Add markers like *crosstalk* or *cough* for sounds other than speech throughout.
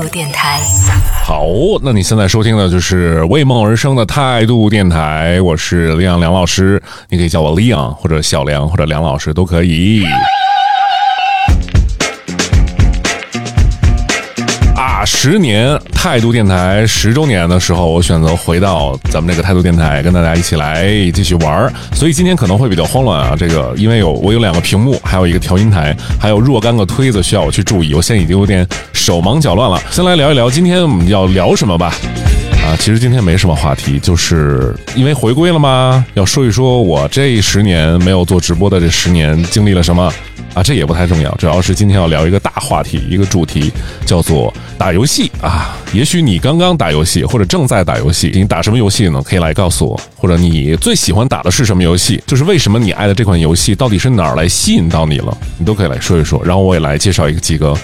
度电台。好，那你现在收听的就是为梦而生的态度电台，我是梁梁老师，你可以叫我李昂或者小梁或者梁老师都可以。十年态度电台十周年的时候，我选择回到咱们这个态度电台，跟大家一起来继续玩儿。所以今天可能会比较慌乱啊，这个因为有我有两个屏幕，还有一个调音台，还有若干个推子需要我去注意，我现在已经有点手忙脚乱了。先来聊一聊今天我们要聊什么吧。啊，其实今天没什么话题，就是因为回归了吗？要说一说我这十年没有做直播的这十年经历了什么。啊，这也不太重要，主要是今天要聊一个大话题，一个主题叫做打游戏啊。也许你刚刚打游戏，或者正在打游戏，你打什么游戏呢？可以来告诉我，或者你最喜欢打的是什么游戏？就是为什么你爱的这款游戏到底是哪儿来吸引到你了？你都可以来说一说，然后我也来介绍一个几个。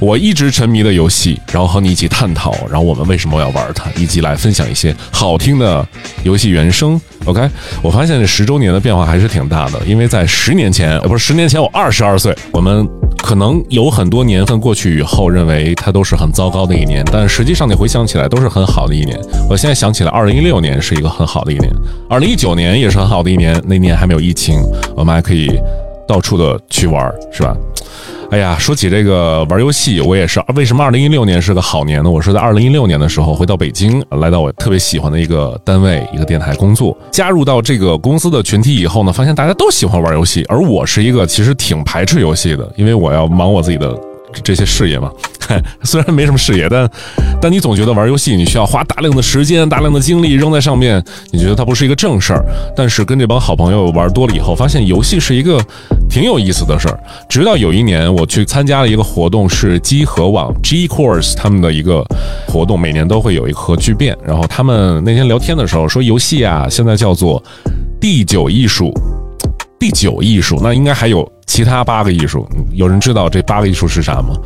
我一直沉迷的游戏，然后和你一起探讨，然后我们为什么要玩它，以及来分享一些好听的游戏原声。OK，我发现这十周年的变化还是挺大的，因为在十年前，不是十年前，我二十二岁，我们可能有很多年份过去以后，认为它都是很糟糕的一年，但实际上你回想起来都是很好的一年。我现在想起来，二零一六年是一个很好的一年，二零一九年也是很好的一年，那年还没有疫情，我们还可以到处的去玩，是吧？哎呀，说起这个玩游戏，我也是。为什么二零一六年是个好年呢？我是在二零一六年的时候回到北京，来到我特别喜欢的一个单位，一个电台工作。加入到这个公司的群体以后呢，发现大家都喜欢玩游戏，而我是一个其实挺排斥游戏的，因为我要忙我自己的。这些事业嘛，*laughs* 虽然没什么事业，但但你总觉得玩游戏你需要花大量的时间、大量的精力扔在上面，你觉得它不是一个正事儿。但是跟这帮好朋友玩多了以后，发现游戏是一个挺有意思的事儿。直到有一年我去参加了一个活动，是机核网 G Course 他们的一个活动，每年都会有一个核聚变。然后他们那天聊天的时候说，游戏啊现在叫做第九艺术，第九艺术，那应该还有。其他八个艺术，有人知道这八个艺术是啥吗？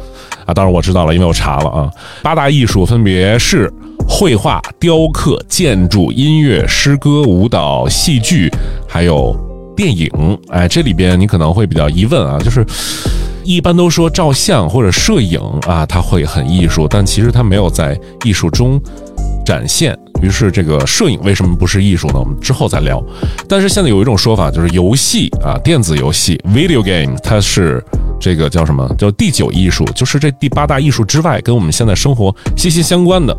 啊，当然我知道了，因为我查了啊。八大艺术分别是绘画、雕刻、建筑、音乐、诗歌、舞蹈、戏剧，还有电影。哎，这里边你可能会比较疑问啊，就是一般都说照相或者摄影啊，它会很艺术，但其实它没有在艺术中展现。于是，这个摄影为什么不是艺术呢？我们之后再聊。但是现在有一种说法，就是游戏啊，电子游戏 （video game） 它是这个叫什么？叫第九艺术，就是这第八大艺术之外，跟我们现在生活息息相关的。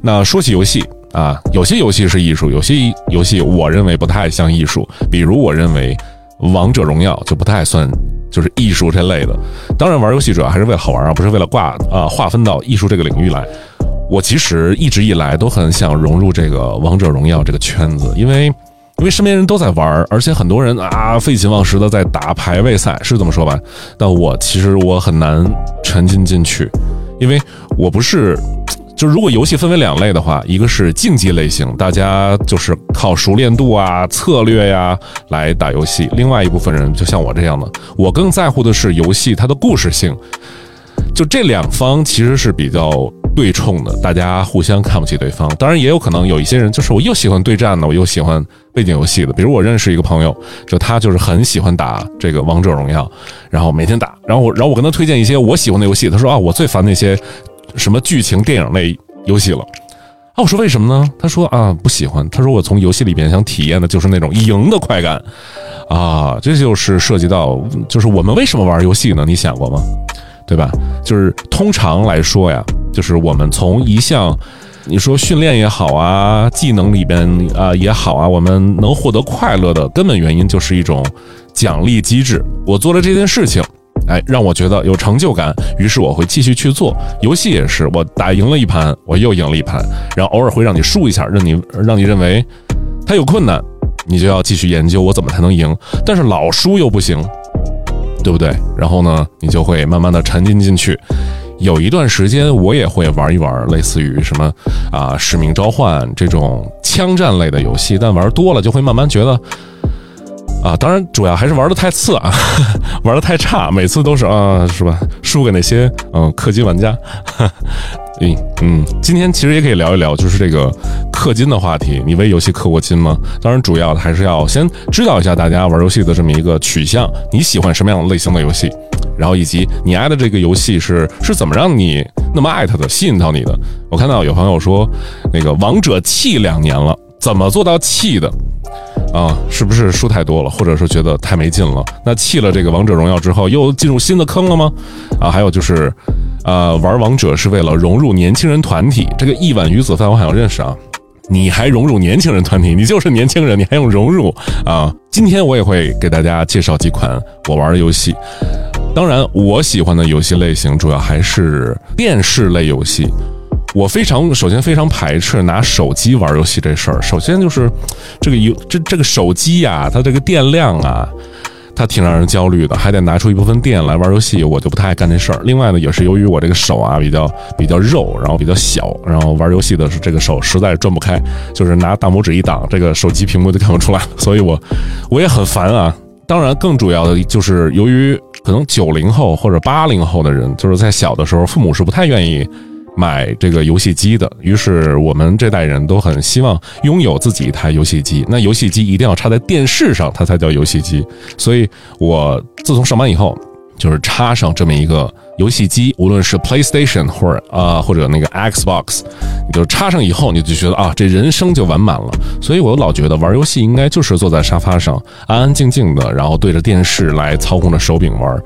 那说起游戏啊，有些游戏是艺术，有些游戏我认为不太像艺术。比如，我认为《王者荣耀》就不太算就是艺术这类的。当然，玩游戏主要还是为了好玩啊，不是为了挂啊划分到艺术这个领域来。我其实一直以来都很想融入这个王者荣耀这个圈子，因为因为身边人都在玩，而且很多人啊废寝忘食的在打排位赛，是这么说吧？但我其实我很难沉浸进去，因为我不是就如果游戏分为两类的话，一个是竞技类型，大家就是靠熟练度啊、策略呀来打游戏；另外一部分人就像我这样的，我更在乎的是游戏它的故事性。就这两方其实是比较。对冲的，大家互相看不起对方。当然，也有可能有一些人，就是我又喜欢对战的，我又喜欢背景游戏的。比如我认识一个朋友，就他就是很喜欢打这个王者荣耀，然后每天打。然后我，然后我跟他推荐一些我喜欢的游戏，他说啊，我最烦那些什么剧情电影类游戏了。啊，我说为什么呢？他说啊，不喜欢。他说我从游戏里边想体验的就是那种赢的快感啊。这就是涉及到，就是我们为什么玩游戏呢？你想过吗？对吧？就是通常来说呀。就是我们从一项，你说训练也好啊，技能里边啊也好啊，我们能获得快乐的根本原因就是一种奖励机制。我做了这件事情，哎，让我觉得有成就感，于是我会继续去做。游戏也是，我打赢了一盘，我又赢了一盘，然后偶尔会让你输一下，让你让你认为它有困难，你就要继续研究我怎么才能赢。但是老输又不行，对不对？然后呢，你就会慢慢的沉浸进去。有一段时间，我也会玩一玩类似于什么啊《使命召唤》这种枪战类的游戏，但玩多了就会慢慢觉得啊，当然主要还是玩的太次啊，*laughs* 玩的太差，每次都是啊，是吧？输给那些嗯氪金玩家。嗯嗯，今天其实也可以聊一聊，就是这个氪金的话题。你为游戏氪过金吗？当然，主要还是要先知道一下大家玩游戏的这么一个取向，你喜欢什么样类型的游戏？然后以及你爱的这个游戏是是怎么让你那么爱它的，吸引到你的。我看到有朋友说，那个王者弃两年了，怎么做到弃的？啊，是不是输太多了，或者是觉得太没劲了？那弃了这个王者荣耀之后，又进入新的坑了吗？啊，还有就是，呃，玩王者是为了融入年轻人团体。这个一碗鱼子饭我好像认识啊，你还融入年轻人团体？你就是年轻人，你还用融入啊？今天我也会给大家介绍几款我玩的游戏。当然，我喜欢的游戏类型主要还是电视类游戏。我非常首先非常排斥拿手机玩游戏这事儿。首先就是这个游这这个手机呀，它这个电量啊，它挺让人焦虑的，还得拿出一部分电来玩游戏，我就不太爱干这事儿。另外呢，也是由于我这个手啊比较比较肉，然后比较小，然后玩游戏的是这个手实在是转不开，就是拿大拇指一挡，这个手机屏幕就看不出来了，所以我我也很烦啊。当然，更主要的就是由于可能九零后或者八零后的人，就是在小的时候，父母是不太愿意。买这个游戏机的，于是我们这代人都很希望拥有自己一台游戏机。那游戏机一定要插在电视上，它才叫游戏机。所以我自从上班以后，就是插上这么一个游戏机，无论是 PlayStation 或者啊或者那个 Xbox，你就插上以后，你就觉得啊，这人生就完满了。所以我老觉得玩游戏应该就是坐在沙发上，安安静静的，然后对着电视来操控着手柄玩。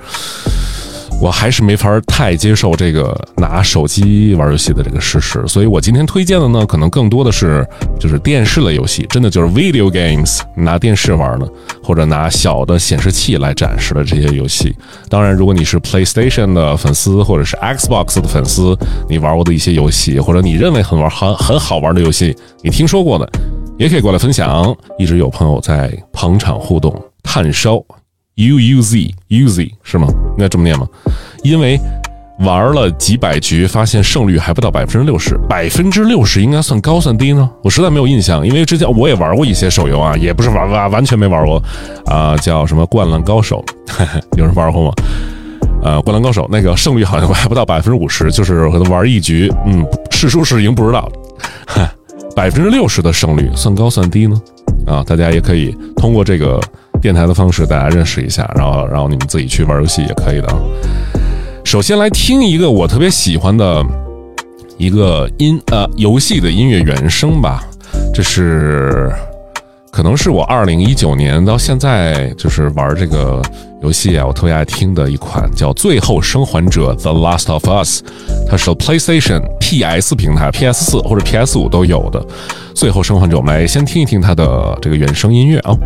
我还是没法太接受这个拿手机玩游戏的这个事实，所以我今天推荐的呢，可能更多的是就是电视类游戏，真的就是 video games，拿电视玩的，或者拿小的显示器来展示的这些游戏。当然，如果你是 PlayStation 的粉丝，或者是 Xbox 的粉丝，你玩过的一些游戏，或者你认为很玩很很好玩的游戏，你听说过的，也可以过来分享。一直有朋友在捧场互动，炭烧。U U Z U Z 是吗？应该这么念吗？因为玩了几百局，发现胜率还不到百分之六十。百分之六十应该算高算低呢？我实在没有印象，因为之前我也玩过一些手游啊，也不是玩完完全没玩过啊，叫什么《灌篮高手》，*laughs* 有人玩过吗？呃，《灌篮高手》那个胜率好像还不到百分之五十，就是可能玩一局，嗯，是输是赢不知道。*laughs* 百分之六十的胜率算高算低呢？啊，大家也可以通过这个。电台的方式，大家认识一下，然后，然后你们自己去玩游戏也可以的。首先来听一个我特别喜欢的一个音呃游戏的音乐原声吧，这是可能是我二零一九年到现在就是玩这个游戏啊，我特别爱听的一款叫《最后生还者》The Last of Us，它是 PlayStation、PS 平台、PS 四或者 PS 五都有的《最后生还者》，我们来先听一听它的这个原声音乐啊。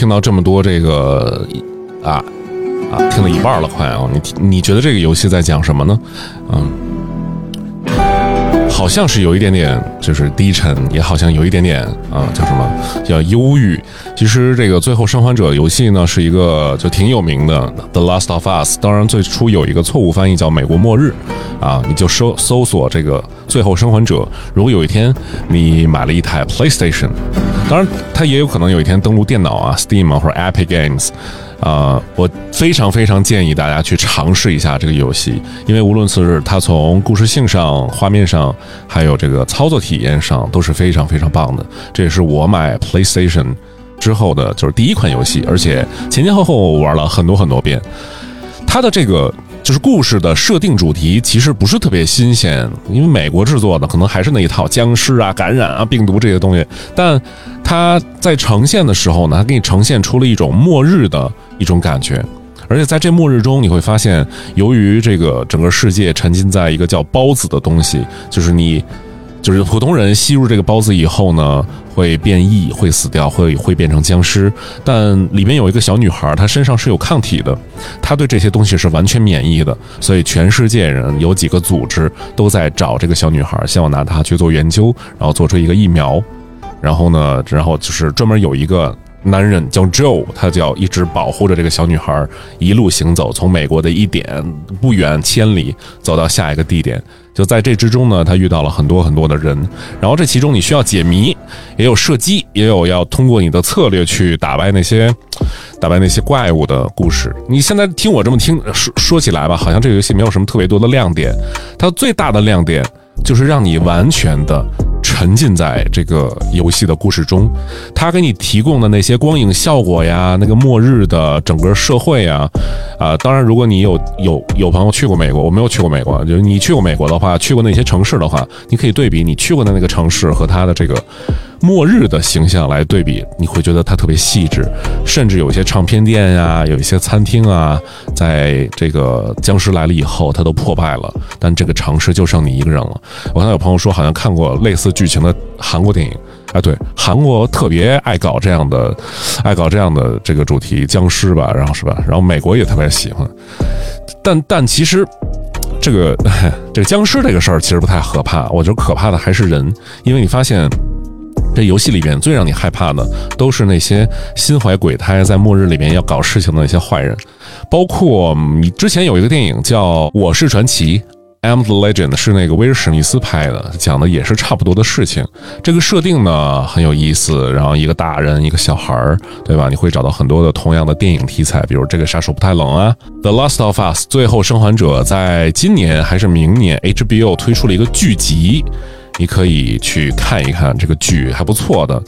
听到这么多这个啊啊，听了一半了，快啊！你你觉得这个游戏在讲什么呢？嗯，好像是有一点点就是低沉，也好像有一点点啊，叫什么叫忧郁。其实这个《最后生还者》游戏呢，是一个就挺有名的《The Last of Us》。当然，最初有一个错误翻译叫《美国末日》啊，你就搜搜索这个《最后生还者》。如果有一天你买了一台 PlayStation。当然，它也有可能有一天登录电脑啊，Steam 啊或者 Epic Games，啊，我非常非常建议大家去尝试一下这个游戏，因为无论是它从故事性上、画面上，还有这个操作体验上都是非常非常棒的。这也是我买 PlayStation 之后的就是第一款游戏，而且前前后后玩了很多很多遍。它的这个。就是故事的设定主题其实不是特别新鲜，因为美国制作的可能还是那一套僵尸啊、感染啊、病毒这些东西。但它在呈现的时候呢，它给你呈现出了一种末日的一种感觉，而且在这末日中，你会发现，由于这个整个世界沉浸在一个叫孢子的东西，就是你。就是普通人吸入这个孢子以后呢，会变异，会死掉，会会变成僵尸。但里面有一个小女孩，她身上是有抗体的，她对这些东西是完全免疫的。所以全世界人有几个组织都在找这个小女孩，希望拿她去做研究，然后做出一个疫苗。然后呢，然后就是专门有一个男人叫 Joe，他就要一直保护着这个小女孩，一路行走，从美国的一点不远千里走到下一个地点。就在这之中呢，他遇到了很多很多的人，然后这其中你需要解谜，也有射击，也有要通过你的策略去打败那些打败那些怪物的故事。你现在听我这么听说说起来吧，好像这个游戏没有什么特别多的亮点，它最大的亮点就是让你完全的。沉浸在这个游戏的故事中，它给你提供的那些光影效果呀，那个末日的整个社会呀，啊，当然，如果你有有有朋友去过美国，我没有去过美国，就是你去过美国的话，去过那些城市的话，你可以对比你去过的那个城市和它的这个。末日的形象来对比，你会觉得它特别细致，甚至有一些唱片店呀，有一些餐厅啊，在这个僵尸来了以后，它都破败了，但这个城市就剩你一个人了。我看有朋友说，好像看过类似剧情的韩国电影，啊，对，韩国特别爱搞这样的，爱搞这样的这个主题僵尸吧，然后是吧？然后美国也特别喜欢，但但其实这个 *laughs* 这个僵尸这个事儿其实不太可怕，我觉得可怕的还是人，因为你发现。这游戏里边最让你害怕的，都是那些心怀鬼胎，在末日里面要搞事情的那些坏人，包括你之前有一个电影叫《我是传奇》，I'm the Legend，是那个威尔史密斯拍的，讲的也是差不多的事情。这个设定呢很有意思，然后一个大人，一个小孩儿，对吧？你会找到很多的同样的电影题材，比如这个杀手不太冷啊，《The Last of Us》最后生还者，在今年还是明年，HBO 推出了一个剧集。你可以去看一看这个剧还不错的，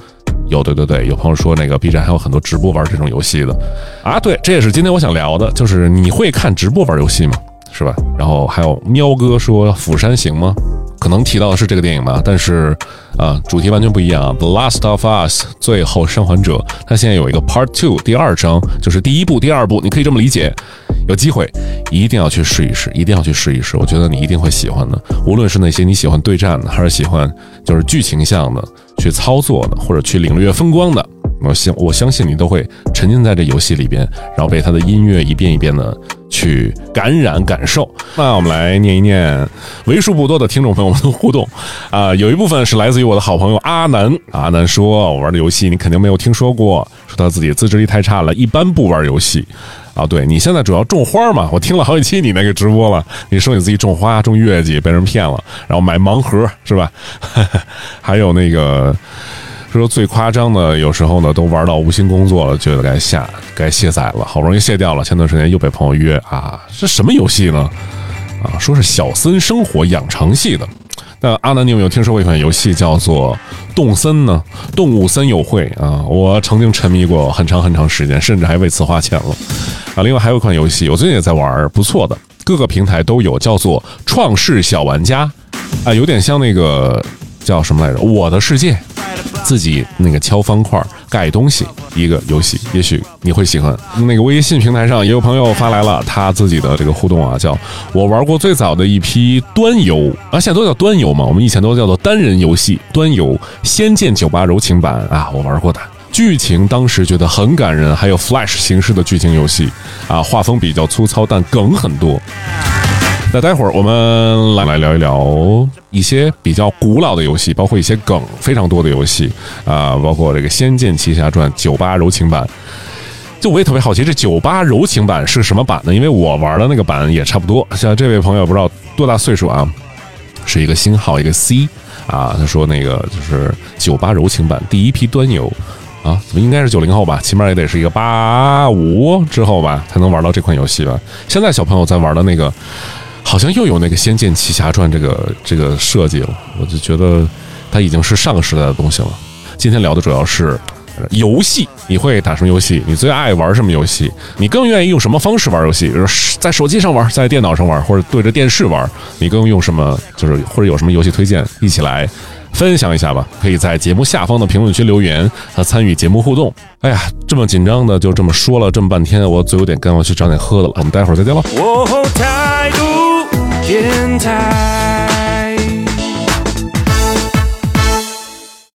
有对对对，有朋友说那个 B 站还有很多直播玩这种游戏的啊，对，这也是今天我想聊的，就是你会看直播玩游戏吗？是吧？然后还有喵哥说《釜山行》吗？可能提到的是这个电影吧，但是啊，主题完全不一样啊。The Last of Us 最后生还者，它现在有一个 Part Two 第二章，就是第一部、第二部，你可以这么理解。有机会一定要去试一试，一定要去试一试，我觉得你一定会喜欢的。无论是那些你喜欢对战的，还是喜欢就是剧情向的去操作的，或者去领略风光的，我相我相信你都会沉浸在这游戏里边，然后被他的音乐一遍一遍的。去感染感受。那我们来念一念为数不多的听众朋友们的互动啊，有一部分是来自于我的好朋友阿南。阿南说：“我玩的游戏你肯定没有听说过，说他自己自制力太差了，一般不玩游戏。”啊，对你现在主要种花嘛？我听了好几期你那个直播了，你说你自己种花种月季被人骗了，然后买盲盒是吧？*laughs* 还有那个。说最夸张的，有时候呢都玩到无心工作了，觉得该下该卸载了，好不容易卸掉了。前段时间又被朋友约啊，这什么游戏呢？啊，说是小森生活养成系的。那阿南，你有没有听说过一款游戏叫做《动森》呢？动物森友会啊，我曾经沉迷过很长很长时间，甚至还为此花钱了。啊，另外还有一款游戏，我最近也在玩，不错的，各个平台都有，叫做《创世小玩家》啊，有点像那个叫什么来着，《我的世界》。自己那个敲方块盖东西一个游戏，也许你会喜欢。那个微信平台上也有朋友发来了他自己的这个互动啊，叫我玩过最早的一批端游啊，现在都叫端游嘛，我们以前都叫做单人游戏端游《仙剑九八柔情版》啊，我玩过的，剧情当时觉得很感人，还有 Flash 形式的剧情游戏啊，画风比较粗糙，但梗很多。那待会儿我们来来聊一聊一些比较古老的游戏，包括一些梗非常多的游戏啊，包括这个《仙剑奇侠传》九八柔情版。就我也特别好奇，这九八柔情版是什么版呢？因为我玩的那个版也差不多。像这位朋友不知道多大岁数啊，是一个星号一个 C 啊，他说那个就是九八柔情版第一批端游啊，怎么应该是九零后吧？起码也得是一个八五之后吧，才能玩到这款游戏吧？现在小朋友在玩的那个。好像又有那个《仙剑奇侠传》这个这个设计了，我就觉得它已经是上个时代的东西了。今天聊的主要是游戏，你会打什么游戏？你最爱玩什么游戏？你更愿意用什么方式玩游戏？比如在手机上玩，在电脑上玩，或者对着电视玩？你更用什么？就是或者有什么游戏推荐？一起来分享一下吧，可以在节目下方的评论区留言和参与节目互动。哎呀，这么紧张的就这么说了这么半天，我嘴有点干，我去找点喝的了。我们待会儿再见喽。态度电台。